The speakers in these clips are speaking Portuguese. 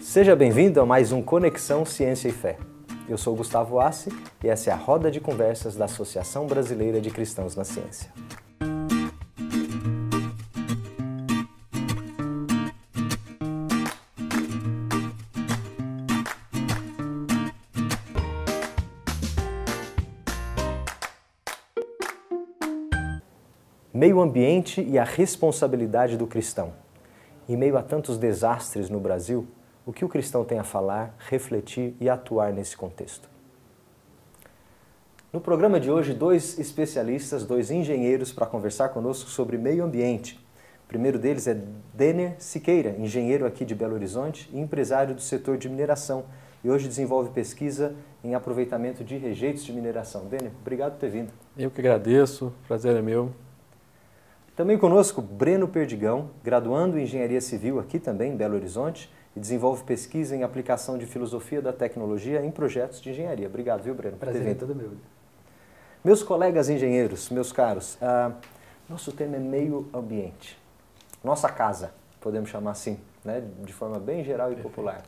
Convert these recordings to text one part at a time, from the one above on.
Seja bem-vindo a mais um Conexão Ciência e Fé. Eu sou Gustavo Assi e essa é a roda de conversas da Associação Brasileira de Cristãos na Ciência. Meio ambiente e a responsabilidade do cristão. Em meio a tantos desastres no Brasil, o que o cristão tem a falar, refletir e atuar nesse contexto? No programa de hoje, dois especialistas, dois engenheiros para conversar conosco sobre meio ambiente. O primeiro deles é Denner Siqueira, engenheiro aqui de Belo Horizonte e empresário do setor de mineração. E hoje desenvolve pesquisa em aproveitamento de rejeitos de mineração. Denner, obrigado por ter vindo. Eu que agradeço, prazer é meu. Também conosco Breno Perdigão, graduando em Engenharia Civil aqui também em Belo Horizonte e desenvolve pesquisa em aplicação de filosofia da tecnologia em projetos de engenharia. Obrigado, viu, Breno? Prazer é todo meu. Meus colegas engenheiros, meus caros, uh, nosso tema é meio ambiente. Nossa casa, podemos chamar assim, né, de forma bem geral e popular.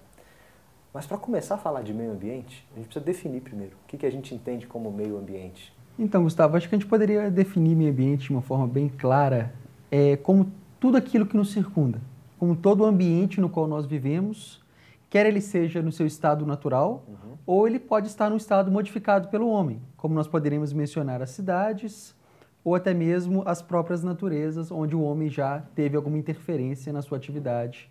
Mas para começar a falar de meio ambiente, a gente precisa definir primeiro o que, que a gente entende como meio ambiente. Então, Gustavo, acho que a gente poderia definir meio ambiente de uma forma bem clara, é, como tudo aquilo que nos circunda, como todo o ambiente no qual nós vivemos, quer ele seja no seu estado natural, uhum. ou ele pode estar num estado modificado pelo homem, como nós poderíamos mencionar as cidades, ou até mesmo as próprias naturezas, onde o homem já teve alguma interferência na sua atividade,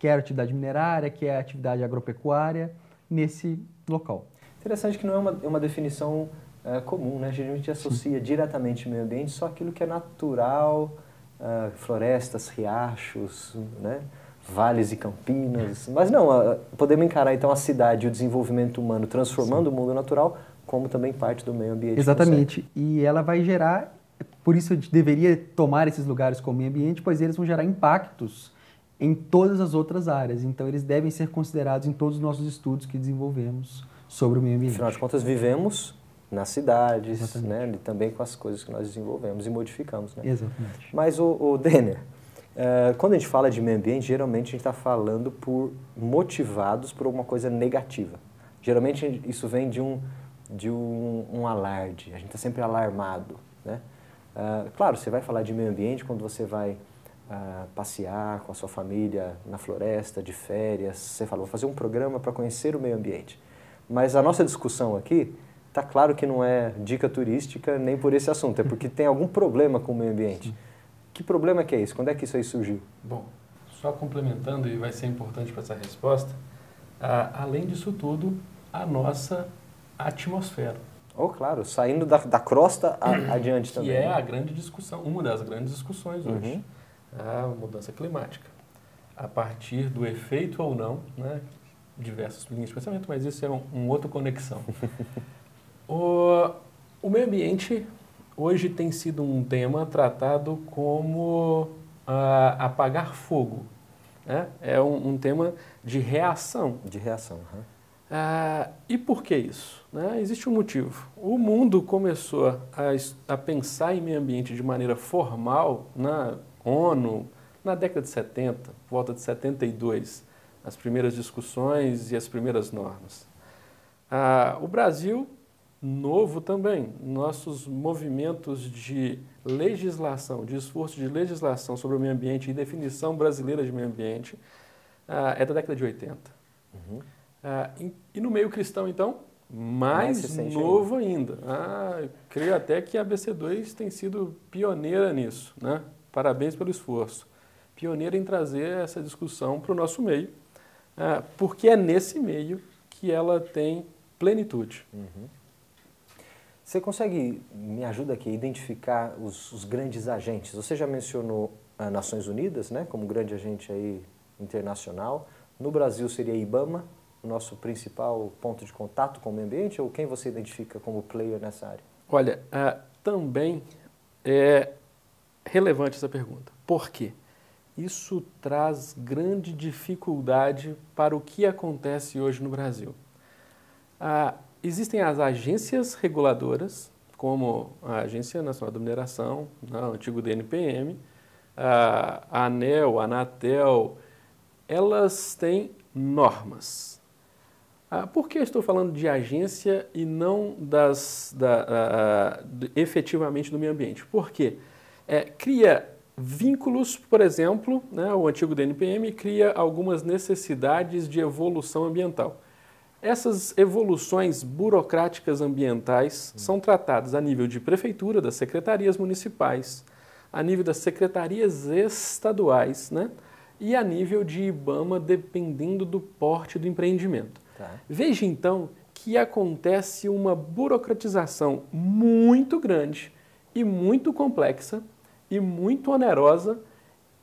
quer a atividade minerária, quer a atividade agropecuária, nesse local. Interessante que não é uma, é uma definição é, comum, né? A gente associa Sim. diretamente ao meio ambiente só aquilo que é natural, uh, florestas, riachos, né? vales e campinas. Mas não, uh, podemos encarar então a cidade e o desenvolvimento humano transformando Sim. o mundo natural como também parte do meio ambiente. Exatamente. E ela vai gerar, por isso deveria tomar esses lugares como meio ambiente, pois eles vão gerar impactos em todas as outras áreas. Então eles devem ser considerados em todos os nossos estudos que desenvolvemos sobre o meio ambiente. Afinal de contas, vivemos nas cidades, né, e também com as coisas que nós desenvolvemos e modificamos. Né? Exatamente. Mas, o, o Denner, uh, quando a gente fala de meio ambiente, geralmente a gente está falando por motivados por alguma coisa negativa. Geralmente isso vem de um, de um, um alarde, a gente está sempre alarmado. Né? Uh, claro, você vai falar de meio ambiente quando você vai uh, passear com a sua família na floresta, de férias, você fala, vou fazer um programa para conhecer o meio ambiente. Mas a nossa discussão aqui Tá claro que não é dica turística nem por esse assunto, é porque tem algum problema com o meio ambiente. Que problema que é esse? Quando é que isso aí surgiu? Bom, só complementando, e vai ser importante para essa resposta, a, além disso tudo, a nossa atmosfera. Oh, claro, saindo da, da crosta a, adiante que também. Que é né? a grande discussão, uma das grandes discussões hoje, uhum. a mudança climática. A partir do efeito ou não, né, diversas linhas de pensamento, mas isso é um, um outro conexão. O, o meio ambiente hoje tem sido um tema tratado como uh, apagar fogo. Né? É um, um, tema de reação. De reação. Uhum. Uh, e por que isso? Né? Existe um motivo. O mundo começou a, a, pensar em meio ambiente de maneira formal na ONU na década de 70, volta de 72, as primeiras discussões e as primeiras normas. Uh, o Brasil novo também. Nossos movimentos de legislação, de esforço de legislação sobre o meio ambiente e definição brasileira de meio ambiente uh, é da década de 80. Uhum. Uh, e, e, no meio cristão, então, mais, mais novo ainda. Ah, creio até que a BC2 tem sido pioneira nisso. Né? Parabéns pelo esforço. Pioneira em trazer essa discussão para o nosso meio, uh, porque é nesse meio que ela tem plenitude. Uhum. Você consegue, me ajuda aqui, identificar os, os grandes agentes? Você já mencionou a Nações Unidas, né, como grande agente aí internacional. No Brasil seria a IBAMA, o nosso principal ponto de contato com o meio ambiente, ou quem você identifica como player nessa área? Olha, uh, também é relevante essa pergunta. Por quê? Isso traz grande dificuldade para o que acontece hoje no Brasil. Uh, Existem as agências reguladoras, como a Agência Nacional da Mineração, né, o antigo DNPM, a ANEL, a Anatel, elas têm normas. Ah, por que estou falando de agência e não das, da, ah, efetivamente do meio ambiente? Porque é, cria vínculos, por exemplo, né, o antigo DNPM cria algumas necessidades de evolução ambiental. Essas evoluções burocráticas ambientais são tratadas a nível de prefeitura, das secretarias municipais, a nível das secretarias estaduais, né? E a nível de IBAMA, dependendo do porte do empreendimento. Tá. Veja então que acontece uma burocratização muito grande e muito complexa e muito onerosa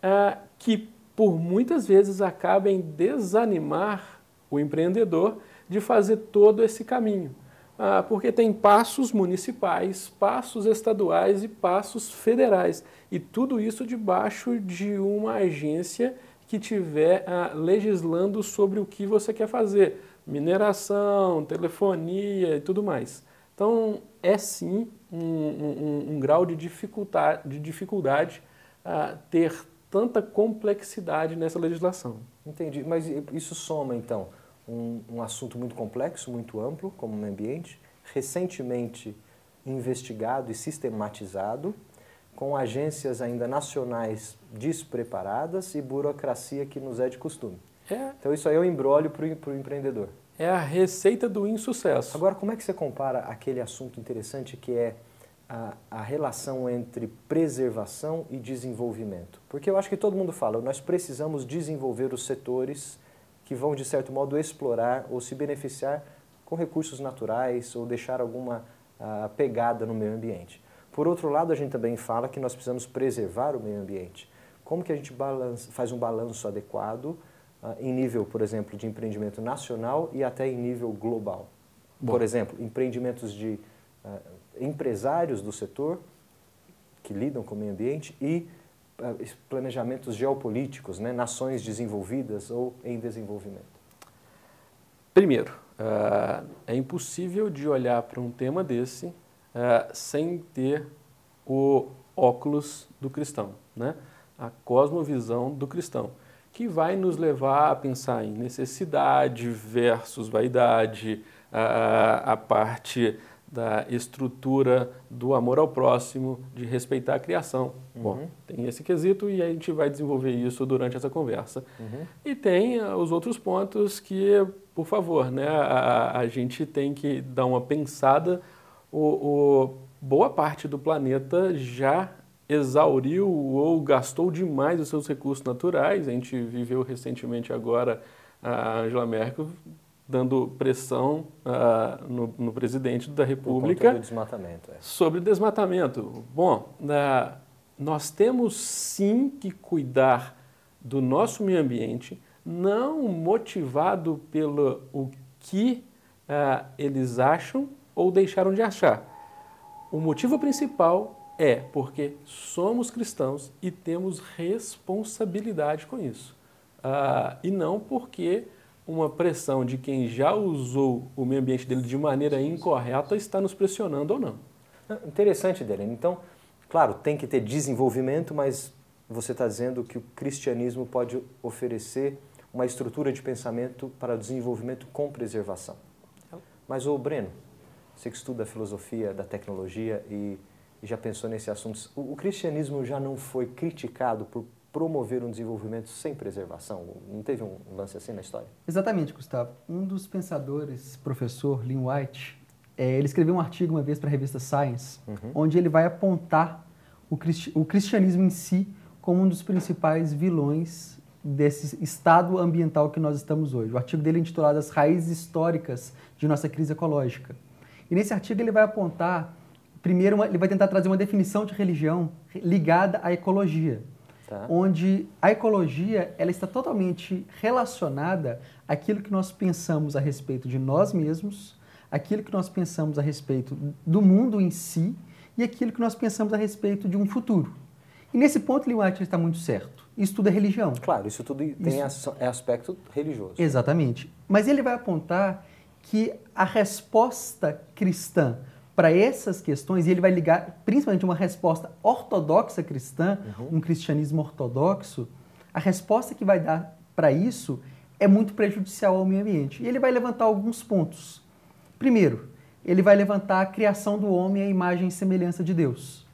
uh, que por muitas vezes acaba em desanimar o empreendedor de fazer todo esse caminho. Ah, porque tem passos municipais, passos estaduais e passos federais. E tudo isso debaixo de uma agência que estiver ah, legislando sobre o que você quer fazer. Mineração, telefonia e tudo mais. Então, é sim um, um, um grau de dificuldade, de dificuldade ah, ter tanta complexidade nessa legislação. Entendi. Mas isso soma, então, um, um assunto muito complexo, muito amplo, como o meio ambiente, recentemente investigado e sistematizado, com agências ainda nacionais despreparadas e burocracia que nos é de costume. É. Então isso aí é um embrólio para o empreendedor. É a receita do insucesso. Agora, como é que você compara aquele assunto interessante que é a, a, relação entre preservação e desenvolvimento? Porque eu acho que todo mundo fala, nós precisamos desenvolver os setores que vão, de certo modo, explorar ou se beneficiar com recursos naturais ou deixar alguma uh, pegada no meio ambiente. Por outro lado, a gente também fala que nós precisamos preservar o meio ambiente. Como que a gente faz um balanço adequado uh, em nível, por exemplo, de empreendimento nacional e até em nível global? Bom. Por exemplo, empreendimentos de uh, empresários do setor que lidam com o meio ambiente e planejamentos geopolíticos, né? nações desenvolvidas ou em desenvolvimento? Primeiro, uh, é impossível de olhar para um tema desse uh, sem ter o óculos do cristão, né? a cosmovisão do cristão, que vai nos levar a pensar em necessidade versus vaidade, a parte da estrutura do amor ao próximo, de respeitar a criação. Uhum. Bom, tem esse quesito e a gente vai desenvolver isso durante essa conversa. Uhum. E tem uh, os outros pontos que, por favor, né, a, a gente tem que dar uma pensada. O, o, boa parte do planeta já exauriu ou gastou demais os seus recursos naturais. A gente viveu recentemente agora a Angela Merkel dando pressão uh, no, no, presidente da República desmatamento, é. sobre desmatamento. Bom, uh, nós temos sim que cuidar do nosso meio ambiente, não motivado pelo o que uh, eles acham ou deixaram de achar. O motivo principal é porque somos cristãos e temos responsabilidade com isso. e não porque uma pressão de quem já usou o meio ambiente dele de maneira incorreta está nos pressionando ou não. Interessante, Delene. Então, claro, tem que ter desenvolvimento, mas você está dizendo que o cristianismo pode oferecer uma estrutura de pensamento para o desenvolvimento com preservação. Mas, o Breno, você que estuda a filosofia da tecnologia e, já pensou nesse assunto, o cristianismo já não foi criticado por promover um desenvolvimento sem preservação? Não teve um lance assim na história? Exatamente, Gustavo. Um dos pensadores, professor Lynn White, é, ele escreveu um artigo uma vez para a revista Science, uhum. onde ele vai apontar o, cristi o cristianismo em si como um dos principais vilões desse estado ambiental que nós estamos hoje. O artigo dele é intitulado As Raízes Históricas de Nossa Crise Ecológica. E nesse artigo ele vai apontar, primeiro, uma, ele vai tentar trazer uma definição de religião ligada à ecologia tá. onde a ecologia ela está totalmente relacionada àquilo que nós pensamos a respeito de nós mesmos, aquilo que nós pensamos a respeito do mundo em si e aquilo que nós pensamos a respeito de um futuro. E nesse ponto, White está muito certo. Isso tudo é religião. Claro, isso tudo tem isso... é aspecto religioso. Exatamente. Mas ele vai apontar que a resposta cristã para essas questões, e ele vai ligar principalmente uma resposta ortodoxa cristã, uhum. um cristianismo ortodoxo, a resposta que vai dar para isso é muito prejudicial ao meio ambiente. E ele vai levantar alguns pontos. Primeiro, ele vai levantar a criação do homem à imagem e semelhança de Deus.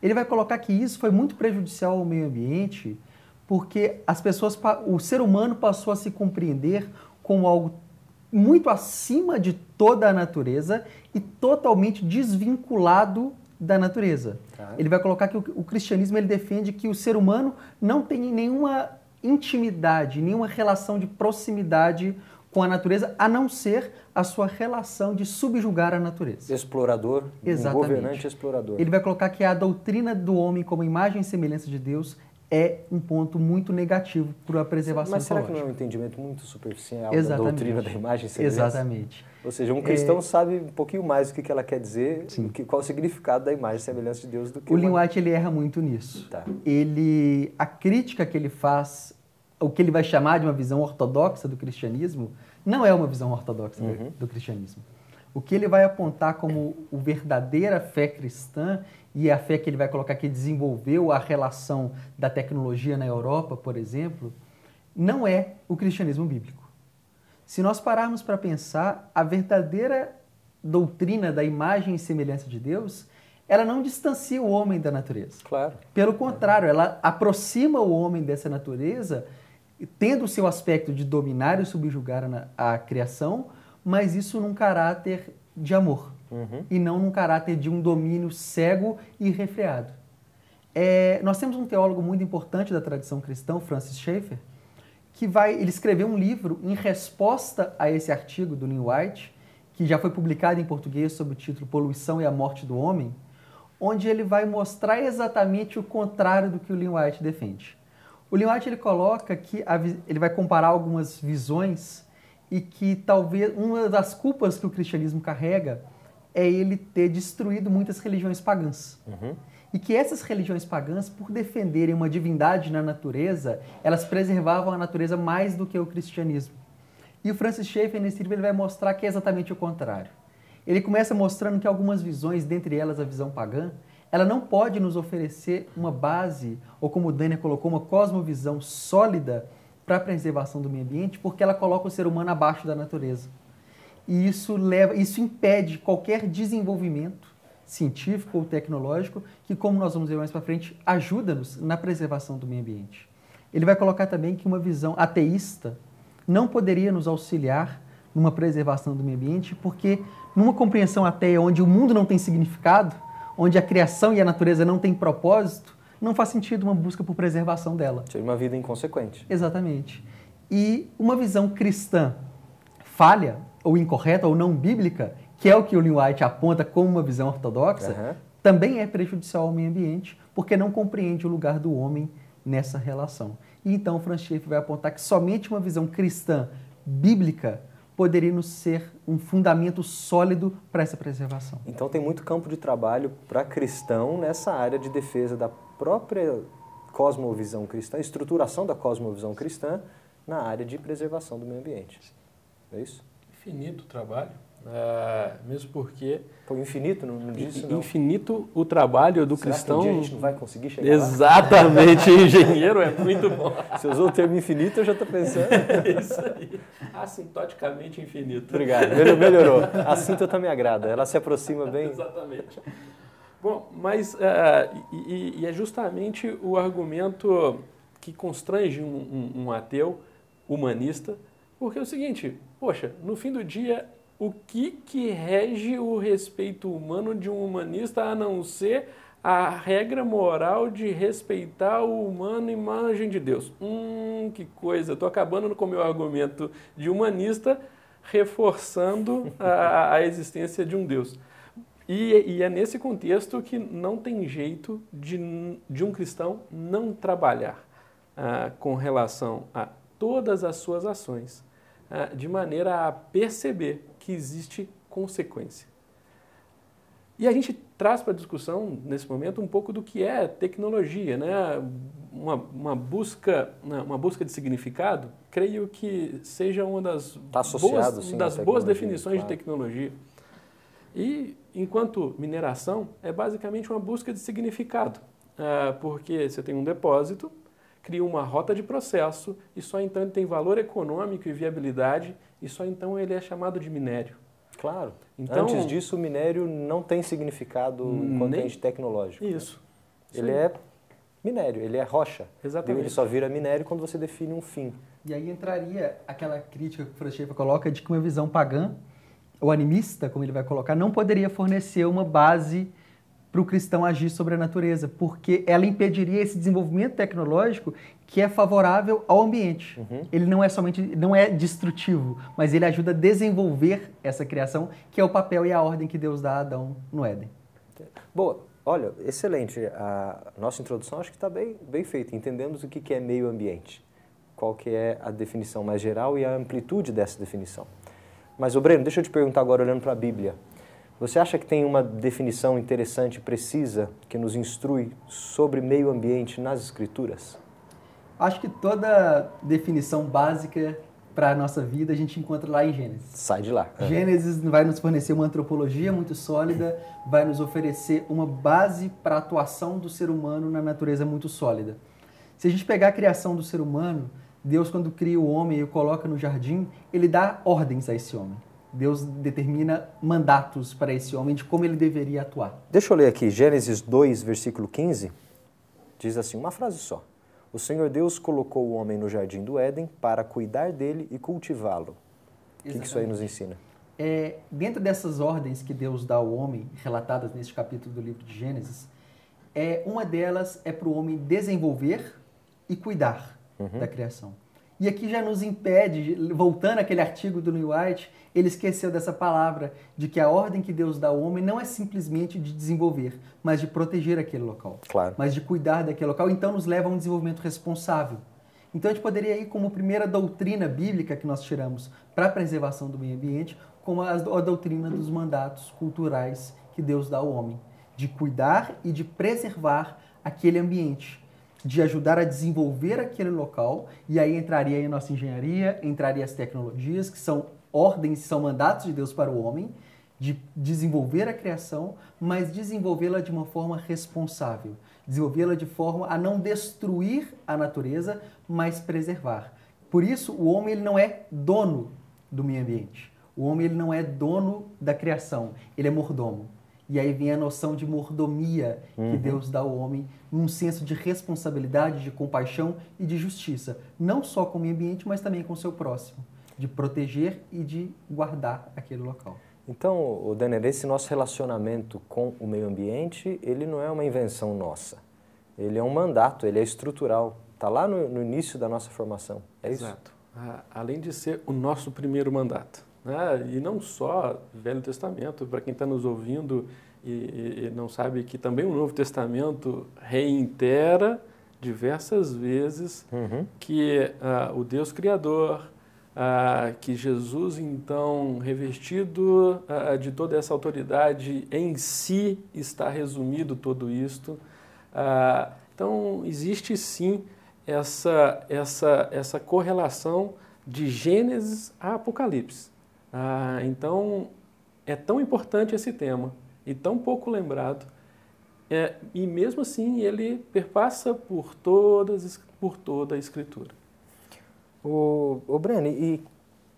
Ele vai colocar que isso foi muito prejudicial ao meio ambiente porque as pessoas, o ser humano passou a se compreender como algo muito acima de toda a natureza e totalmente desvinculado da natureza. Tá. Ele vai colocar que o, o, cristianismo ele defende que o ser humano não tem nenhuma intimidade, nenhuma relação de proximidade com a natureza, a não ser a sua relação de subjugar a natureza. Explorador, Exatamente. um governante explorador. Ele vai colocar que a doutrina do homem como imagem e semelhança de Deus é um ponto muito negativo para a preservação Mas será que não é um entendimento muito superficial Exatamente. da doutrina da imagem semelhança? Exatamente. Ou seja, um cristão é... sabe um pouquinho mais do que ela quer dizer, que, qual o significado da imagem semelhança de Deus do que o Lin White ele erra muito nisso. Tá. Ele a crítica que ele faz, o que ele vai chamar de uma visão ortodoxa do cristianismo, não é uma visão ortodoxa uhum. do, do cristianismo. O que ele vai apontar como a verdadeira fé cristã e a fé que ele vai colocar que desenvolveu a relação da tecnologia na Europa, por exemplo, não é o cristianismo bíblico. Se nós pararmos para pensar, a verdadeira doutrina da imagem e semelhança de Deus, ela não distancia o homem da natureza. Claro. Pelo contrário, ela aproxima o homem dessa natureza, tendo o seu aspecto de dominar e subjugar a, a criação, mas isso num caráter de amor uhum. e não num caráter de um domínio cego e refreado. É, nós temos um teólogo muito importante da tradição cristã, Francis Schaeffer, que vai, ele escreveu um livro em resposta a esse artigo do Neil White, que já foi publicado em português sob o título Poluição e a Morte do Homem, onde ele vai mostrar exatamente o contrário do que o Lin White defende. O Lin White ele coloca que a, ele vai comparar algumas visões e que talvez uma das culpas que o cristianismo carrega é ele ter destruído muitas religiões pagãs. Uhum. E que essas religiões pagãs, por defenderem uma divindade na natureza, elas preservavam a natureza mais do que o cristianismo. E o Francis Schaeffer, nesse livro, ele vai mostrar que é exatamente o contrário. Ele começa mostrando que algumas visões, dentre elas a visão pagã, ela não pode nos oferecer uma base, ou como o Daniel colocou, uma cosmovisão sólida para a preservação do meio ambiente, porque ela coloca o ser humano abaixo da natureza. E isso leva, isso impede qualquer desenvolvimento científico ou tecnológico que, como nós vamos ver mais para frente, ajuda-nos na preservação do meio ambiente. Ele vai colocar também que uma visão ateísta não poderia nos auxiliar numa preservação do meio ambiente, porque numa compreensão ateia onde o mundo não tem significado, onde a criação e a natureza não têm propósito, não faz sentido uma busca por preservação dela. Seria uma vida inconsequente. Exatamente. E uma visão cristã falha ou incorreta ou não bíblica, que é o que o Lin White aponta como uma visão ortodoxa, uhum. também é prejudicial ao meio ambiente, porque não compreende o lugar do homem nessa relação. E então Franz Schaeffer vai apontar que somente uma visão cristã bíblica poderia nos ser um fundamento sólido para essa preservação. Então tem muito campo de trabalho para cristão nessa área de defesa da própria cosmovisão cristã, estruturação da cosmovisão cristã na área de preservação do meio ambiente. É isso? Infinito o trabalho, é, mesmo porque... Pô, infinito, não, não disse não. Infinito o trabalho do Será cristão... Que um dia a gente não vai conseguir chegar Exatamente, engenheiro é muito bom. Você usou o termo infinito, eu já estou pensando. Isso aí, assintoticamente infinito. Obrigado, melhorou. A assintota me agrada, ela se aproxima bem... Exatamente. Bom, mas uh, e, e, é justamente o argumento que constrange um, um, um ateu humanista, porque é o seguinte, poxa, no fim do dia, o que, que rege o respeito humano de um humanista a não ser a regra moral de respeitar o humano imagem de Deus? Hum, que coisa, estou acabando com o meu argumento de humanista, reforçando a, a existência de um Deus. E, e, é nesse contexto que não tem jeito de, de um cristão não trabalhar ah, com relação a todas as suas ações de maneira a perceber que existe consequência. E a gente traz para a discussão, nesse momento, um pouco do que é tecnologia, né? uma, uma, busca, né? uma busca de significado, creio que seja uma das, tá boas, sim, das boas definições claro. de tecnologia. E, enquanto mineração, é basicamente uma busca de significado, ah, porque você tem um depósito cria uma rota de processo e só então ele tem valor econômico e viabilidade e só então ele é chamado de minério. Claro. Então, Antes disso, o minério não tem significado contente tecnológico. Isso. Ele é minério, ele é rocha. Exatamente. Ele só vira minério quando você define um fim. E aí entraria aquela crítica que o Schaeffer coloca de que uma visão pagã, ou animista, como ele vai colocar, não poderia fornecer uma base para o cristão agir sobre a natureza, porque ela impediria esse desenvolvimento tecnológico que é favorável ao ambiente. Uhum. Ele não é somente não é destrutivo, mas ele ajuda a desenvolver essa criação, que é o papel e a ordem que Deus dá a Adão no Éden. Boa, olha, excelente. A nossa introdução acho que está bem, bem feita. Entendemos o que é meio ambiente, qual que é a definição mais geral e a amplitude dessa definição. Mas, o Breno, deixa eu te perguntar agora, olhando para a Bíblia. Você acha que tem uma definição interessante, precisa, que nos instrui sobre meio ambiente nas Escrituras? Acho que toda definição básica para a nossa vida a gente encontra lá em Gênesis. Sai de lá. Gênesis vai nos fornecer uma antropologia muito sólida, vai nos oferecer uma base para a atuação do ser humano na natureza muito sólida. Se a gente pegar a criação do ser humano, Deus, quando cria o homem e o coloca no jardim, ele dá ordens a esse homem. Deus determina mandatos para esse homem de como ele deveria atuar. Deixa eu ler aqui, Gênesis 2, versículo 15. Diz assim, uma frase só. O Senhor Deus colocou o homem no jardim do Éden para cuidar dele e cultivá-lo. O que isso aí nos ensina? É, dentro dessas ordens que Deus dá ao homem, relatadas neste capítulo do livro de Gênesis, é, uma delas é para o homem desenvolver e cuidar uhum. da criação. E aqui já nos impede, voltando àquele artigo do New White, ele esqueceu dessa palavra, de que a ordem que Deus dá ao homem não é simplesmente de desenvolver, mas de proteger aquele local. Claro. Mas de cuidar daquele local, então nos leva a um desenvolvimento responsável. Então a gente poderia ir como primeira doutrina bíblica que nós tiramos para a preservação do meio ambiente, como a, a doutrina dos mandatos culturais que Deus dá ao homem, de cuidar e de preservar aquele ambiente de ajudar a desenvolver aquele local, e aí entraria a nossa engenharia, entraria as tecnologias, que são ordens, são mandatos de Deus para o homem, de desenvolver a criação, mas desenvolvê-la de uma forma responsável, desenvolvê-la de forma a não destruir a natureza, mas preservar. Por isso, o homem ele não é dono do meio ambiente. O homem ele não é dono da criação, ele é mordomo. E aí vem a noção de mordomia uhum. que Deus dá ao homem, num senso de responsabilidade, de compaixão e de justiça, não só com o meio ambiente, mas também com o seu próximo, de proteger e de guardar aquele local. Então, o Denner, esse nosso relacionamento com o meio ambiente, ele não é uma invenção nossa. Ele é um mandato, ele é estrutural. Está lá no, no, início da nossa formação. É isso? Exato. além de ser o nosso primeiro mandato. Né? E não só Velho Testamento, para quem está nos ouvindo e, e, não sabe que também o Novo Testamento reitera diversas vezes uhum. que uh, o Deus Criador, uh, que Jesus, então, revestido uh, de toda essa autoridade, em si está resumido todo isto. então, existe sim essa, essa, essa correlação de Gênesis a Apocalipse. Ah, então, é tão importante esse tema e tão pouco lembrado. É, e mesmo assim, ele perpassa por, todas, por toda a Escritura. O, o Breno, e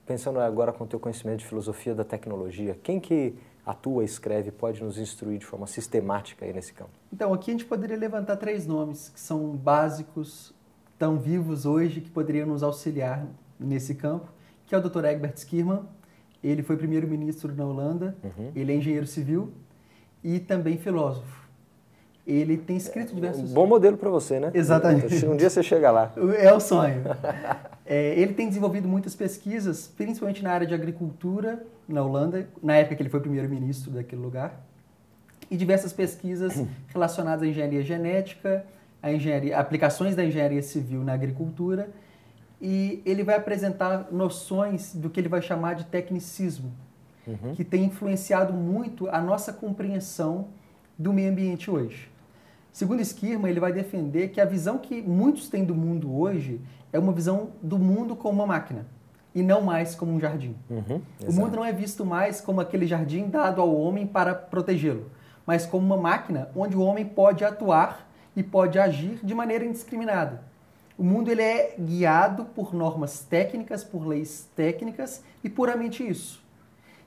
pensando agora com o teu conhecimento de filosofia da tecnologia, quem que atua, escreve, pode nos instruir de forma sistemática aí nesse campo? Então, aqui a gente poderia levantar três nomes que são básicos, tão vivos hoje, que poderiam nos auxiliar nesse campo, que é o Dr. Egbert Skirman, ele foi primeiro-ministro na Holanda, uhum. ele é engenheiro civil e também filósofo. Ele tem escrito diversos... Um bom modelo para você, né? Exatamente. Um dia você chega lá. É o sonho. é, ele tem desenvolvido muitas pesquisas, principalmente na área de agricultura na Holanda, na época que ele foi primeiro-ministro daquele lugar, e diversas pesquisas relacionadas à engenharia genética, a engenharia, aplicações da engenharia civil na agricultura e ele vai apresentar noções do que ele vai chamar de tecnicismo, uhum. que tem influenciado muito a nossa compreensão do meio ambiente hoje. Segundo Skirma, ele vai defender que a visão que muitos têm do mundo hoje é uma visão do mundo como uma máquina e não mais como um jardim. Uhum, o mundo não é visto mais como aquele jardim dado ao homem para protegê-lo, mas como uma máquina onde o homem pode atuar e pode agir de maneira indiscriminada O mundo ele é guiado por normas técnicas, por leis técnicas e puramente isso.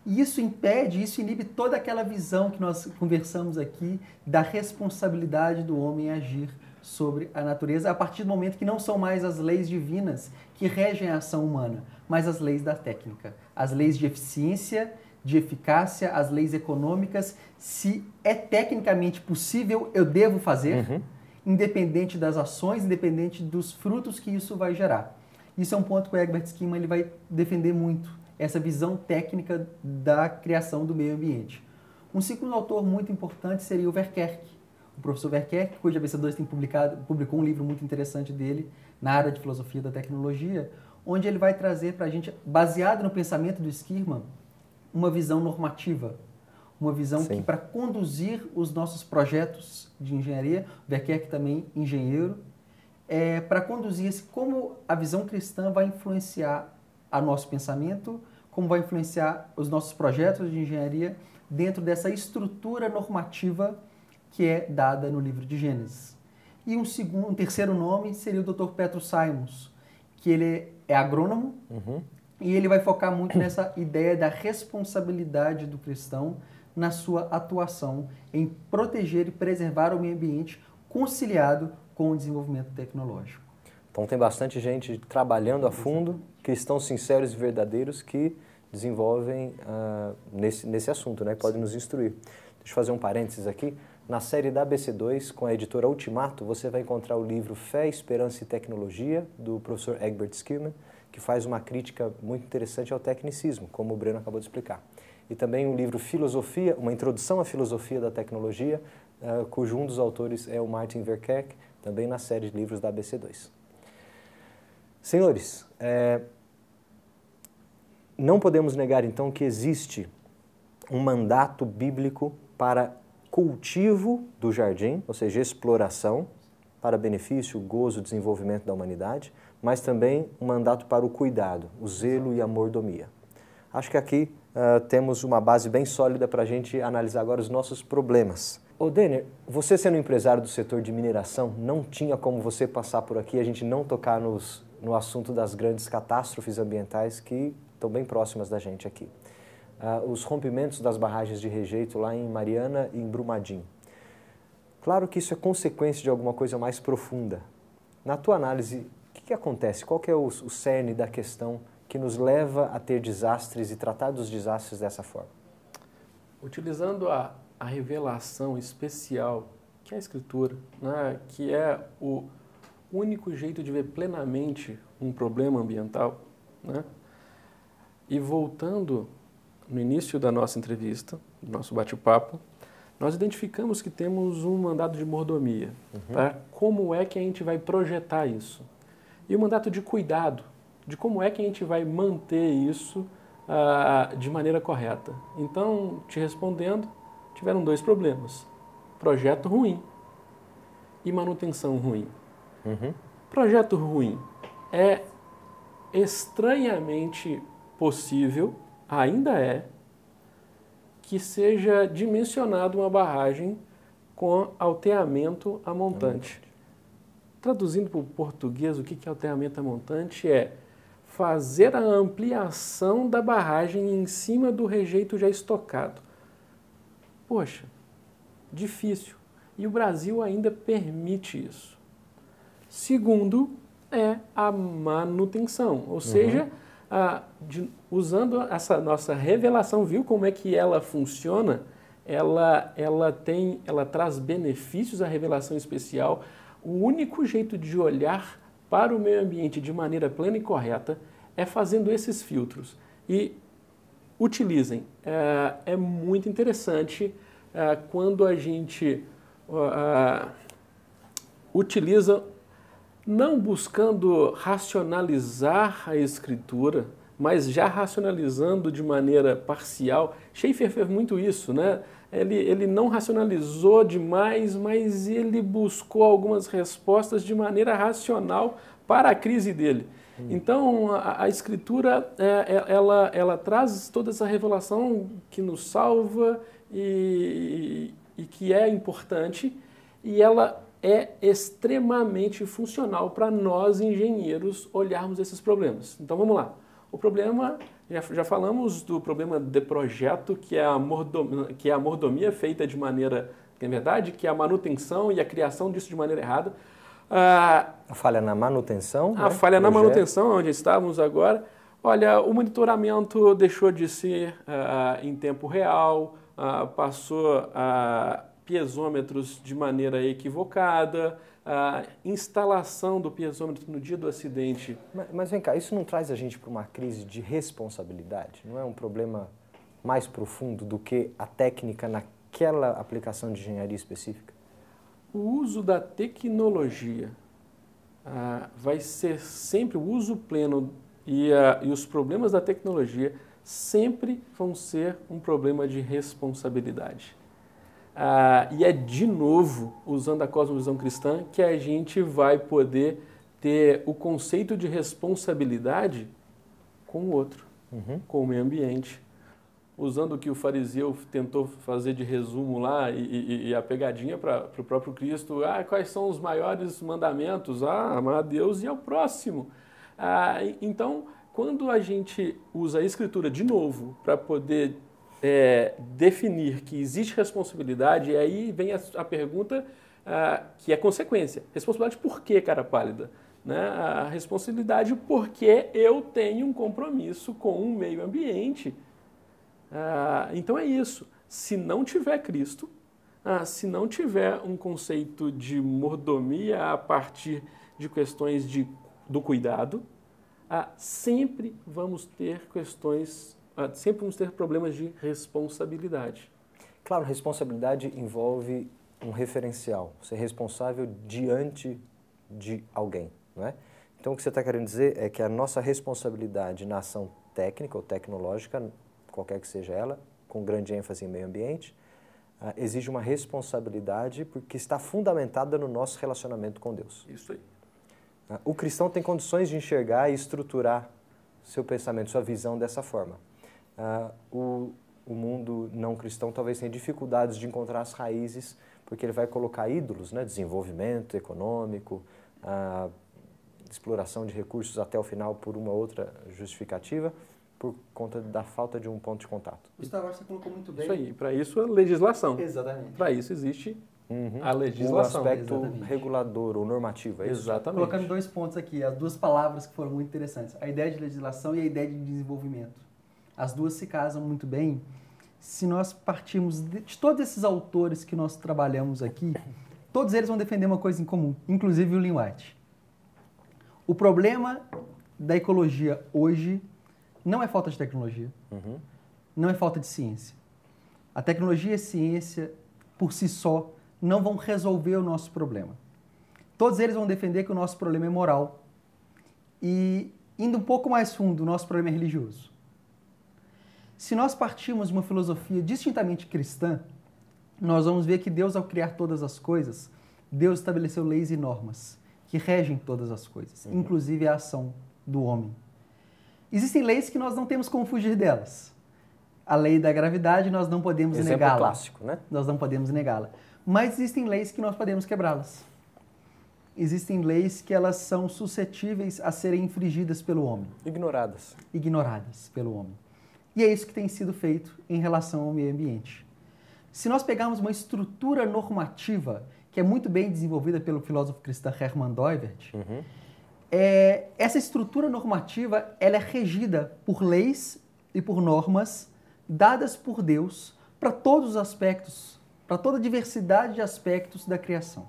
E isso impede, isso inibe toda aquela visão que nós conversamos aqui da responsabilidade do homem agir sobre a natureza a partir do momento que não são mais as leis divinas que regem a ação humana, mas as leis da técnica, as leis de eficiência, de eficácia, as leis econômicas. Se é tecnicamente possível, eu devo fazer, uhum. Independente das ações, independente dos frutos que isso vai gerar. Isso é um ponto que o Egbert Schima ele vai defender muito essa visão técnica da criação do meio ambiente. Um segundo autor muito importante seria o Verkerk, o professor Verkerk, cujo ABC2 tem publicado, publicou um livro muito interessante dele na área de filosofia da tecnologia, onde ele vai trazer para a gente, baseado no pensamento do Skirman, uma visão normativa, uma visão Sim. que para conduzir os nossos projetos de engenharia, Verkerk também engenheiro, é, para conduzir como a visão cristã vai influenciar a nosso pensamento, como vai influenciar os nossos projetos de engenharia dentro dessa estrutura normativa que é dada no livro de Gênesis. E um, segundo, um terceiro nome seria o Dr. Petro Simons, que ele é agrônomo uhum. e ele vai focar muito nessa ideia da responsabilidade do cristão na sua atuação em proteger e preservar o meio ambiente conciliado com o desenvolvimento tecnológico. Então tem bastante gente trabalhando a fundo, cristãos sinceros e verdadeiros que desenvolvem uh, nesse, nesse assunto, né? Pode nos instruir. Deixa eu fazer um parênteses aqui. Na série da ABC2, com a editora Ultimato, você vai encontrar o livro Fé, Esperança e Tecnologia, do professor Egbert Skillman, que faz uma crítica muito interessante ao tecnicismo, como o Breno acabou de explicar. E também o livro Filosofia, uma introdução à filosofia da tecnologia, uh, cujo um dos autores é o Martin Verkerk, também na série de livros da ABC2. Senhores, é, não podemos negar então que existe um mandato bíblico para cultivo do jardim, ou seja, exploração, para benefício, gozo, desenvolvimento da humanidade, mas também um mandato para o cuidado, o zelo e a mordomia. Acho que aqui uh, temos uma base bem sólida para a gente analisar agora os nossos problemas. Ô Denner, você sendo empresário do setor de mineração, não tinha como você passar por aqui a gente não tocar nos, no assunto das grandes catástrofes ambientais que estão bem próximas da gente aqui. Uh, os rompimentos das barragens de rejeito lá em Mariana e em Brumadinho. Claro que isso é consequência de alguma coisa mais profunda. Na tua análise, o que, que acontece? Qual que é o, o cerne da questão que nos leva a ter desastres e tratar dos desastres dessa forma? Utilizando a, a revelação especial que é a Escritura, né, que é o único jeito de ver plenamente um problema ambiental. Né? E voltando no início da nossa entrevista, do nosso bate-papo, nós identificamos que temos um mandato de mordomia. Uhum. Tá? Como é que a gente vai projetar isso? E o mandato de cuidado, de como é que a gente vai manter isso ah, de maneira correta. Então, te respondendo, tiveram dois problemas: projeto ruim e manutenção ruim. Uhum. Projeto ruim é estranhamente possível, ainda é, que seja dimensionado uma barragem com alteamento a montante. Traduzindo para o português, o que é alteamento a montante é fazer a ampliação da barragem em cima do rejeito já estocado. Poxa, difícil. E o Brasil ainda permite isso. Segundo é a manutenção, ou uhum. seja, a, de, usando essa nossa revelação, viu como é que ela funciona? Ela, ela tem, ela traz benefícios à revelação especial. O único jeito de olhar para o meio ambiente de maneira plena e correta é fazendo esses filtros. E utilizem. É, é muito interessante é, quando a gente utiliza não buscando racionalizar a escritura, mas já racionalizando de maneira parcial. Schaeffer fez muito isso, né? Ele, ele não racionalizou demais, mas ele buscou algumas respostas de maneira racional para a crise dele. Hum. Então, a, a escritura, é, é, ela, ela traz toda essa revelação que nos salva e, e que é importante, e ela é extremamente funcional para nós engenheiros olharmos esses problemas. Então vamos lá. O problema, já, já falamos do problema de projeto, que é, a mordomia, que é a mordomia feita de maneira, que é verdade, que é a manutenção e a criação disso de maneira errada. Ah, a falha na manutenção? A né? falha na manutenção, onde estávamos agora. Olha, o monitoramento deixou de ser uh, em tempo real, uh, passou a piezômetros de maneira equivocada, a instalação do piezômetro no dia do acidente. Mas, mas vem cá, isso não traz a gente para uma crise de responsabilidade? Não é um problema mais profundo do que a técnica naquela aplicação de engenharia específica? O uso da tecnologia uh, vai ser sempre o uso pleno e, uh, e os problemas da tecnologia sempre vão ser um problema de responsabilidade. Uh, e é de novo, usando a cosmovisão cristã, que a gente vai poder ter o conceito de responsabilidade com o outro, uhum. com o meio ambiente. Usando o que o fariseu tentou fazer de resumo lá e, e, e a pegadinha para o próprio Cristo, ah, quais são os maiores mandamentos? Ah, amar a Deus e ao próximo. Ah, então, quando a gente usa a escritura de novo para poder é, definir que existe responsabilidade, e aí vem a, a pergunta ah, que é consequência. Responsabilidade por quê, cara pálida? Né? A responsabilidade porque eu tenho um compromisso com o meio ambiente. Ah, então é isso. Se não tiver Cristo, ah, se não tiver um conceito de mordomia a partir de questões de do cuidado, sempre vamos ter questões, sempre vamos ter problemas de responsabilidade. Claro, responsabilidade envolve um referencial, ser responsável diante de alguém, não é? Então, o que você está querendo dizer é que a nossa responsabilidade na ação técnica ou tecnológica, qualquer que seja ela, com grande ênfase em meio ambiente, uh, exige uma responsabilidade porque está fundamentada no nosso relacionamento com Deus. Isso aí. Ah, o cristão tem condições de enxergar e estruturar seu pensamento, sua visão dessa forma. Uh, o, o mundo não cristão talvez tenha dificuldades de encontrar as raízes, porque ele vai colocar ídolos, né, desenvolvimento econômico, uh, exploração de recursos até o final por uma outra justificativa, por conta da falta de um ponto de contato. Gustavo, você colocou muito bem. Isso aí, para isso a legislação. Exatamente. Para isso existe Uhum. A legislação. O aspecto Exatamente. regulador ou normativo, é isso? Exatamente. Colocando dois pontos aqui, as duas palavras que foram muito interessantes. A ideia de legislação e a ideia de desenvolvimento. As duas se casam muito bem se nós partirmos de, de todos esses autores que nós trabalhamos aqui, todos eles vão defender uma coisa em comum, inclusive o Lin White. O problema da ecologia hoje não é falta de tecnologia, Uhum. não é falta de ciência. A tecnologia e a ciência, por si só, não vão resolver o nosso problema. Todos eles vão defender que o nosso problema é moral. E, indo um pouco mais fundo, o nosso problema é religioso. Se nós partirmos de uma filosofia distintamente cristã, nós vamos ver que Deus, ao criar todas as coisas, Deus estabeleceu leis e normas que regem todas as coisas, Uhum. inclusive a ação do homem. Existem leis que nós não temos como fugir delas. A lei da gravidade nós não podemos Exemplo negá-la. clássico, né? Nós não podemos negá-la. Mas existem leis que nós podemos quebrá-las. Existem leis que elas são suscetíveis a serem infringidas pelo homem, Ignoradas. ignoradas pelo homem. E é isso que tem sido feito em relação ao meio ambiente. Se nós pegarmos uma estrutura normativa que é muito bem desenvolvida pelo filósofo cristão Hermann Doivert, Uhum. é, essa estrutura normativa ela é regida por leis e por normas dadas por Deus para todos os aspectos, para toda a diversidade de aspectos da criação.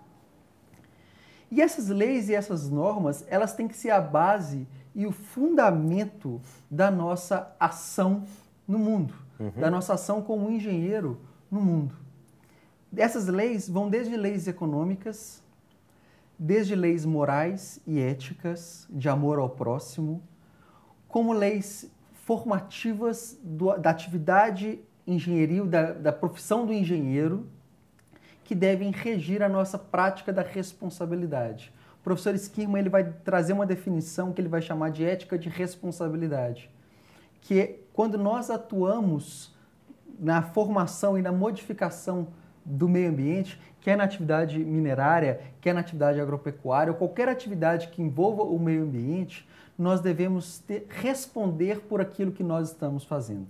E essas leis e essas normas, elas têm que ser a base e o fundamento da nossa ação no mundo, da nossa ação como engenheiro no mundo. Essas leis vão desde leis econômicas, desde leis morais e éticas, de amor ao próximo, como leis formativas do- da atividade engenheril, da, da profissão do engenheiro, que devem regir a nossa prática da responsabilidade. O professor Skirman ele vai trazer uma definição que ele vai chamar de ética de responsabilidade, que é quando nós atuamos na formação e na modificação do meio ambiente, quer na atividade minerária, quer na atividade agropecuária, ou qualquer atividade que envolva o meio ambiente, nós devemos ter, responder por aquilo que nós estamos fazendo.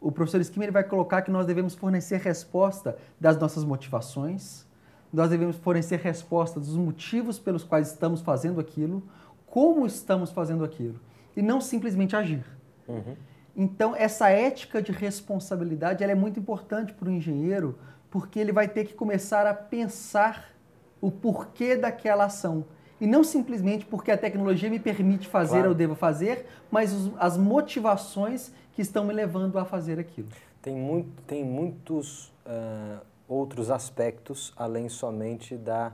O professor Esquima vai colocar que nós devemos fornecer resposta das nossas motivações, nós devemos fornecer resposta dos motivos pelos quais estamos fazendo aquilo, como estamos fazendo aquilo, e não simplesmente agir. Uhum. Então, essa ética de responsabilidade é muito importante para o engenheiro, porque ele vai ter que começar a pensar o porquê daquela ação. E não simplesmente porque a tecnologia me permite fazer, claro. eu devo fazer, mas os, as motivações que estão me levando a fazer aquilo. Tem, muito, tem muitos uh, outros aspectos além somente da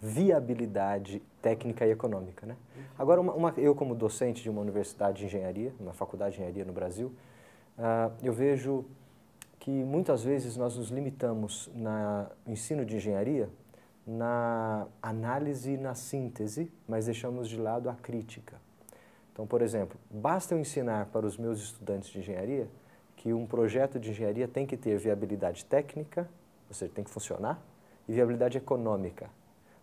viabilidade técnica e econômica. Né? Agora, uma, uma, eu como docente de uma universidade de engenharia, uma faculdade de engenharia no Brasil, uh, eu vejo que muitas vezes nós nos limitamos no ensino de engenharia na análise e na síntese, mas deixamos de lado a crítica. Então, por exemplo, basta eu ensinar para os meus estudantes de engenharia que um projeto de engenharia tem que ter viabilidade técnica, ou seja, tem que funcionar, e viabilidade econômica.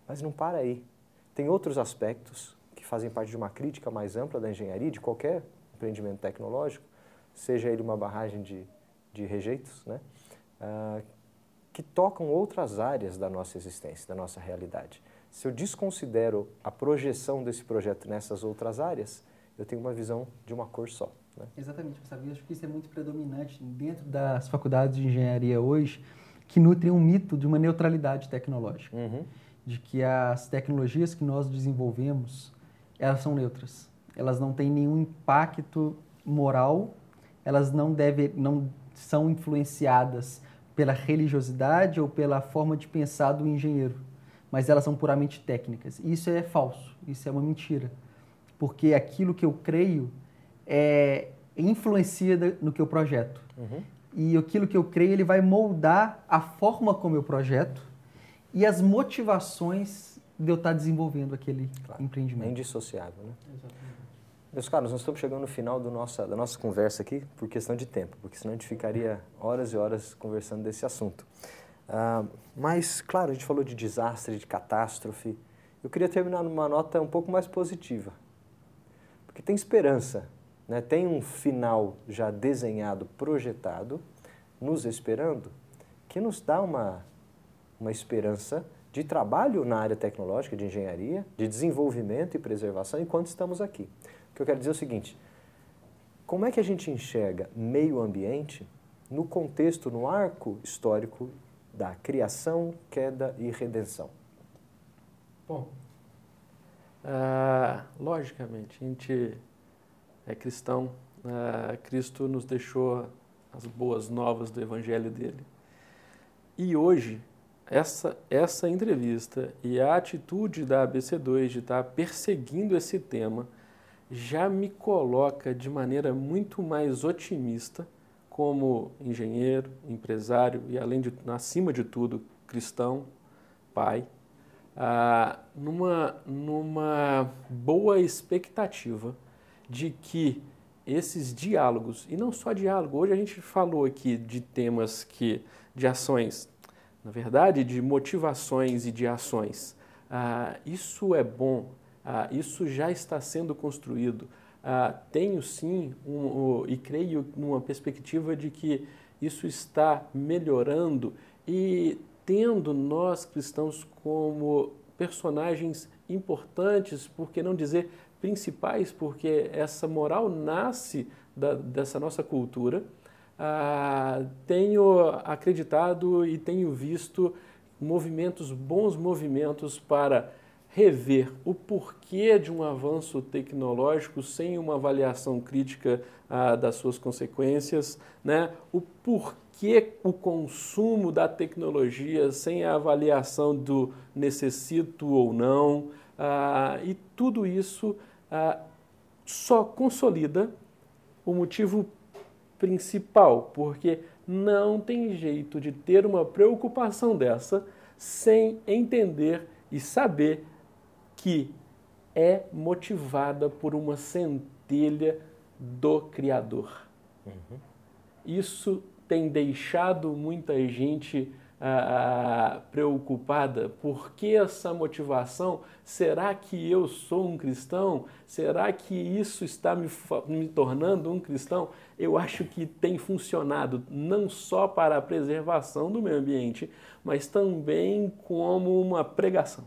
Mas não para aí. Tem outros aspectos que fazem parte de uma crítica mais ampla da engenharia, de qualquer empreendimento tecnológico, seja ele uma barragem de, de rejeitos, né? Uh, que tocam outras áreas da nossa existência, da nossa realidade. Se eu desconsidero a projeção desse projeto nessas outras áreas, eu tenho uma visão de uma cor só. Né? Exatamente. Eu acho que isso é muito predominante dentro das faculdades de engenharia hoje, que nutrem um mito de uma neutralidade tecnológica. Uhum. De que as tecnologias que nós desenvolvemos, elas são neutras. Elas não têm nenhum impacto moral, elas não, deve, não são influenciadas pela religiosidade ou pela forma de pensar do engenheiro, mas elas são puramente técnicas. Isso é falso, isso é uma mentira, porque aquilo que eu creio é influencia no que eu projeto. Uhum. E aquilo que eu creio, ele vai moldar a forma como eu projeto e as motivações de eu estar desenvolvendo aquele claro. empreendimento. É indissociável, né? Exatamente. Meus caros, nós estamos chegando no final do nossa, da nossa conversa aqui por questão de tempo, porque senão a gente ficaria horas e horas conversando desse assunto. Uh, mas, claro, a gente falou de desastre, de catástrofe. Eu queria terminar numa nota um pouco mais positiva, porque tem esperança, né? tem um final já desenhado, projetado, nos esperando, que nos dá uma, uma esperança de trabalho na área tecnológica, de engenharia, de desenvolvimento e preservação enquanto estamos aqui. O que eu quero dizer é o seguinte: como é que a gente enxerga meio ambiente no contexto, no arco histórico da criação, queda e redenção? Bom, uh, logicamente, a gente é cristão, uh, Cristo nos deixou as boas novas do evangelho dele. E hoje, essa, essa entrevista e a atitude da ABC2 de estar perseguindo esse tema já me coloca de maneira muito mais otimista como engenheiro, empresário e, além de, acima de tudo, cristão, pai, ah, numa, numa boa expectativa de que esses diálogos, e não só diálogo, hoje a gente falou aqui de temas que, de ações, na verdade, de motivações e de ações. Ah, isso é bom, ah, isso já está sendo construído. Ah, tenho sim, um, um, e creio numa perspectiva de que isso está melhorando e tendo nós cristãos como personagens importantes, por que não dizer principais, porque essa moral nasce da, dessa nossa cultura. Ah, tenho acreditado e tenho visto movimentos, bons movimentos para rever o porquê de um avanço tecnológico sem uma avaliação crítica ah, das suas consequências, né? o porquê o consumo da tecnologia sem a avaliação do necessito ou não, ah, e tudo isso ah, só consolida o motivo principal, porque não tem jeito de ter uma preocupação dessa sem entender e saber que é motivada por uma centelha do Criador. Uhum. Isso tem deixado muita gente ah, preocupada? Por que essa motivação? Será que eu sou um cristão? Será que isso está me, me tornando um cristão? Eu acho que tem funcionado não só para a preservação do meio ambiente, mas também como uma pregação.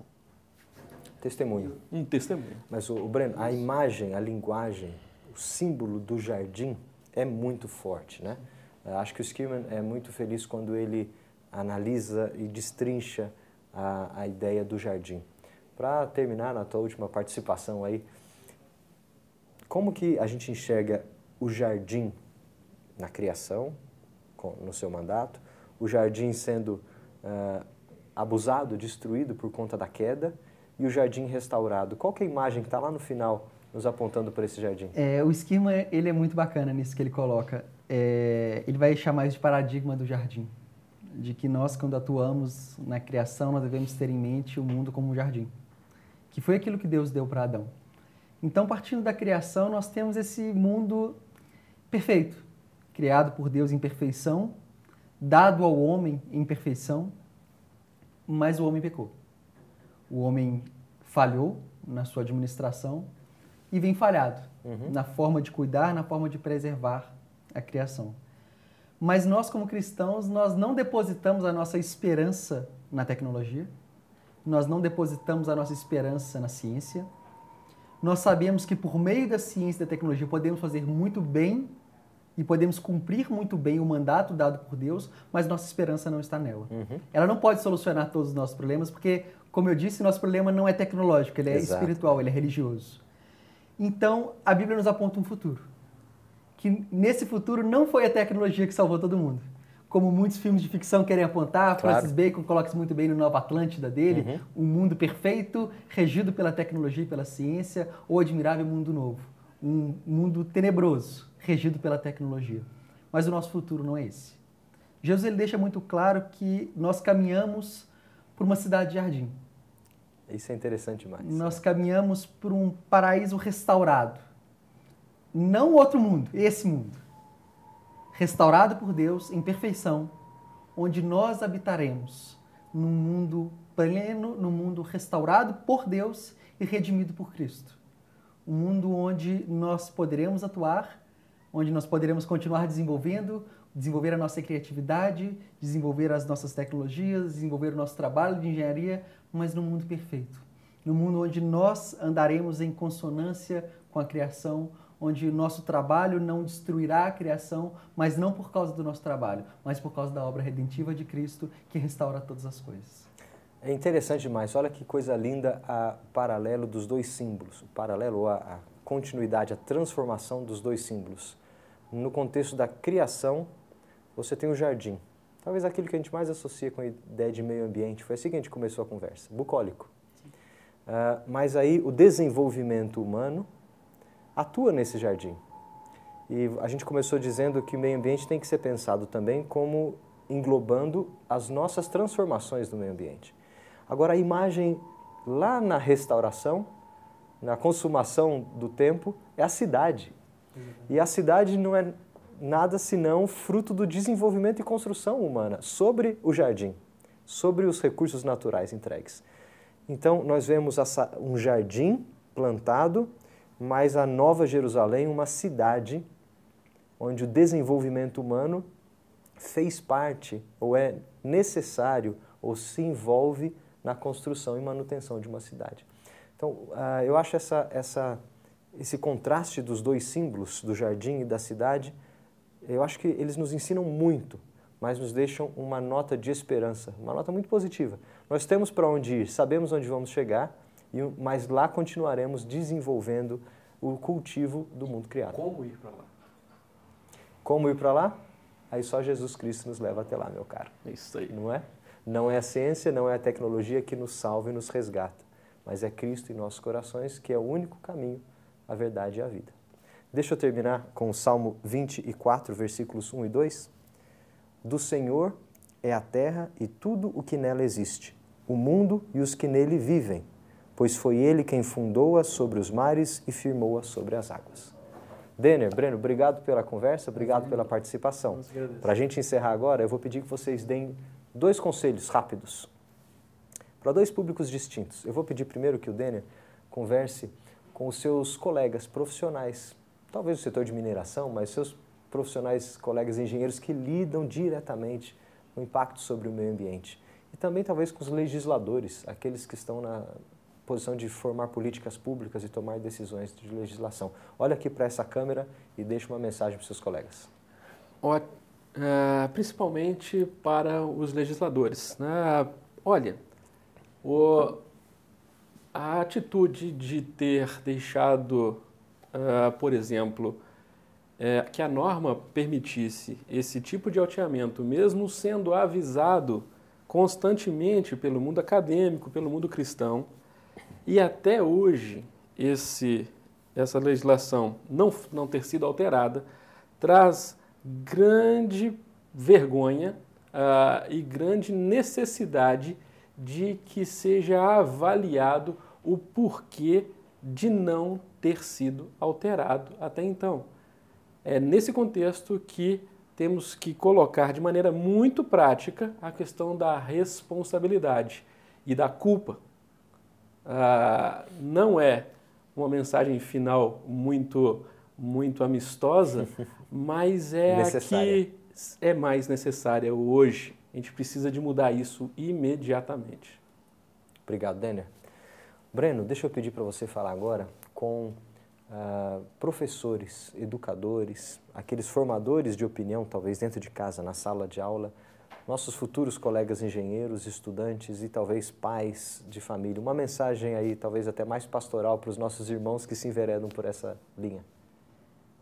Testemunho. Um testemunho. Mas, o Breno, a imagem, a linguagem, o símbolo do jardim é muito forte, né? Acho que o Skillman é muito feliz quando ele analisa e destrincha a, a ideia do jardim. Para terminar na tua última participação aí, como que a gente enxerga o jardim na criação, no seu mandato, o jardim sendo uh, abusado, destruído por conta da queda e o jardim restaurado? Qual é a imagem que está lá no final nos apontando para esse jardim? É, o esquema ele é muito bacana nisso que ele coloca. É, ele vai chamar isso de paradigma do jardim de que nós, quando atuamos na criação, nós devemos ter em mente o mundo como um jardim, que foi aquilo que Deus deu para Adão. Então, partindo da criação, nós temos esse mundo perfeito, criado por Deus em perfeição, dado ao homem em perfeição, mas o homem pecou. O homem falhou na sua administração e vem falhado uhum. na forma de cuidar, na forma de preservar a criação. Mas nós, como cristãos, nós não depositamos a nossa esperança na tecnologia, nós não depositamos a nossa esperança na ciência. Nós sabemos que por meio da ciência e da tecnologia podemos fazer muito bem e podemos cumprir muito bem o mandato dado por Deus, mas nossa esperança não está nela. Uhum. Ela não pode solucionar todos os nossos problemas, porque, como eu disse, nosso problema não é tecnológico, ele é Exato. espiritual, ele é religioso. Então, a Bíblia nos aponta um futuro que nesse futuro não foi a tecnologia que salvou todo mundo. Como muitos filmes de ficção querem apontar, claro. Francis Bacon coloca isso muito bem no Nova Atlântida dele, uhum. um mundo perfeito, regido pela tecnologia e pela ciência, ou admirável mundo novo. Um mundo tenebroso, regido pela tecnologia. Mas o nosso futuro não é esse. Jesus ele deixa muito claro que nós caminhamos por uma cidade de jardim. Isso é interessante demais. Nós caminhamos por um paraíso restaurado não outro mundo, esse mundo. Restaurado por Deus em perfeição, onde nós habitaremos num mundo pleno, num mundo restaurado por Deus e redimido por Cristo. Um mundo onde nós poderemos atuar, onde nós poderemos continuar desenvolvendo, desenvolver a nossa criatividade, desenvolver as nossas tecnologias, desenvolver o nosso trabalho de engenharia, mas num mundo perfeito. No mundo onde nós andaremos em consonância com a criação, onde o nosso trabalho não destruirá a criação, mas não por causa do nosso trabalho, mas por causa da obra redentiva de Cristo que restaura todas as coisas. É interessante demais. Olha que coisa linda a paralelo dos dois símbolos, o paralelo a, a continuidade, a transformação dos dois símbolos. No contexto da criação, você tem o jardim. Talvez aquilo que a gente mais associa com a ideia de meio ambiente. Foi assim que a gente começou a conversa, bucólico. Uh, mas aí o desenvolvimento humano atua nesse jardim. E a gente começou dizendo que o meio ambiente tem que ser pensado também como englobando as nossas transformações do meio ambiente. Agora, a imagem lá na restauração, na consumação do tempo, é a cidade. E a cidade não é nada senão fruto do desenvolvimento e construção humana sobre o jardim, sobre os recursos naturais entregues. Então, nós vemos um jardim plantado mas a Nova Jerusalém, uma cidade onde o desenvolvimento humano fez parte ou é necessário ou se envolve na construção e manutenção de uma cidade. Então, uh, eu acho essa, essa, esse contraste dos dois símbolos, do jardim e da cidade, eu acho que eles nos ensinam muito, mas nos deixam uma nota de esperança, uma nota muito positiva. Nós temos para onde ir, sabemos onde vamos chegar, mas lá continuaremos desenvolvendo o cultivo do mundo criado. Como ir para lá? Como ir para lá? Aí só Jesus Cristo nos leva até lá, meu caro. É isso aí. Não é? Não é a ciência, não é a tecnologia que nos salva e nos resgata, mas é Cristo em nossos corações que é o único caminho, a verdade e a vida. Deixa eu terminar com o Salmo 24, versículos 1 e 2. Do Senhor é a terra e tudo o que nela existe, o mundo e os que nele vivem pois foi ele quem fundou-a sobre os mares e firmou-a sobre as águas. Denner, Breno, obrigado pela conversa, obrigado pela participação. Para a gente encerrar agora, eu vou pedir que vocês deem Dois conselhos rápidos para dois públicos distintos. Eu vou pedir primeiro que o Denner converse com os seus colegas profissionais, talvez do setor de mineração, mas seus profissionais, colegas engenheiros que lidam diretamente com o impacto sobre o meio ambiente. E também talvez com os legisladores, aqueles que estão na posição de formar políticas públicas e tomar decisões de legislação. Olha aqui para essa câmera e deixe uma mensagem para seus colegas. Ó, uh, principalmente para os legisladores. Né? Olha, o, a atitude de ter deixado, uh, por exemplo, é, que a norma permitisse esse tipo de alteamento, mesmo sendo avisado constantemente pelo mundo acadêmico, pelo mundo cristão, e até hoje esse, essa legislação não, não ter sido alterada, traz grande vergonha uh, e grande necessidade de que seja avaliado o porquê de não ter sido alterado até então. É nesse contexto que temos que colocar de maneira muito prática a questão da responsabilidade e da culpa. Ah, não é uma mensagem final muito muito amistosa, mas é a que é mais necessária hoje. A gente precisa de mudar isso imediatamente. Obrigado, Denner. Breno, deixa eu pedir para você falar agora com uh, professores, educadores, aqueles formadores de opinião, talvez dentro de casa, na sala de aula, nossos futuros colegas engenheiros, estudantes e talvez pais de família. Uma mensagem aí, talvez até mais pastoral para os nossos irmãos que se enveredam por essa linha.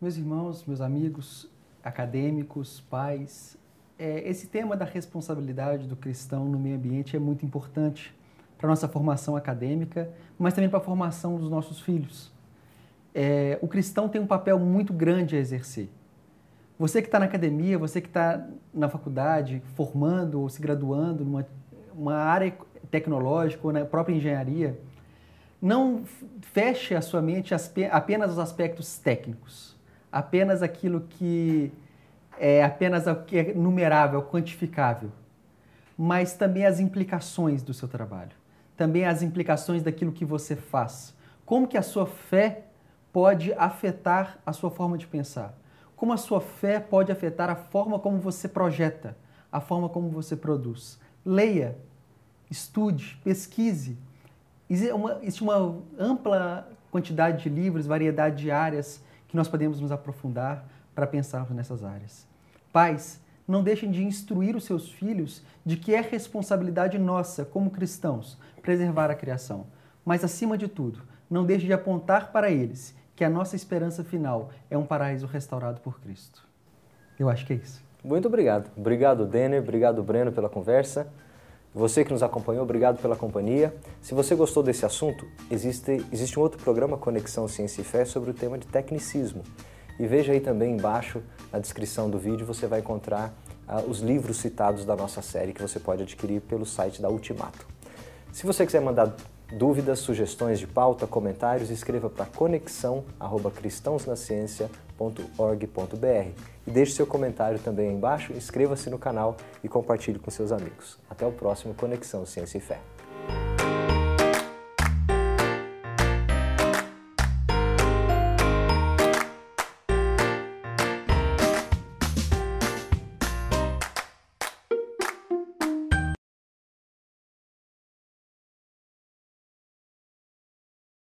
Meus irmãos, meus amigos, acadêmicos, pais, é, esse tema da responsabilidade do cristão no meio ambiente é muito importante para a nossa formação acadêmica, mas também para a formação dos nossos filhos é, o cristão tem um papel muito grande a exercer. Você que está na academia, você que está na faculdade, formando ou se graduando numa uma área tecnológica ou na própria engenharia, não feche a sua mente apenas aos aspectos técnicos, apenas aquilo que é apenas o que é numerável, quantificável, mas também as implicações do seu trabalho, também as implicações daquilo que você faz. Como que a sua fé pode afetar a sua forma de pensar? Como a sua fé pode afetar a forma como você projeta, a forma como você produz? Leia, estude, pesquise. Existe uma, existe uma ampla quantidade de livros, variedade de áreas que nós podemos nos aprofundar para pensarmos nessas áreas. Pais, não deixem de instruir os seus filhos de que é responsabilidade nossa, como cristãos, preservar a criação. Mas, acima de tudo, não deixe de apontar para eles que a nossa esperança final é um paraíso restaurado por Cristo. Eu acho que é isso. Muito obrigado. Obrigado, Denner. Obrigado, Breno, pela conversa. Você que nos acompanhou, obrigado pela companhia. Se você gostou desse assunto, existe, existe um outro programa, Conexão Ciência e Fé, sobre o tema de tecnicismo. E veja aí também embaixo, na descrição do vídeo, você vai encontrar uh, os livros citados da nossa série que você pode adquirir pelo site da Ultimato. Se você quiser mandar Dúvidas, sugestões de pauta, comentários, escreva para conexão@cristãosnaciencia.org.br e deixe seu comentário também aí embaixo, inscreva-se no canal e compartilhe com seus amigos. Até o próximo Conexão Ciência e Fé.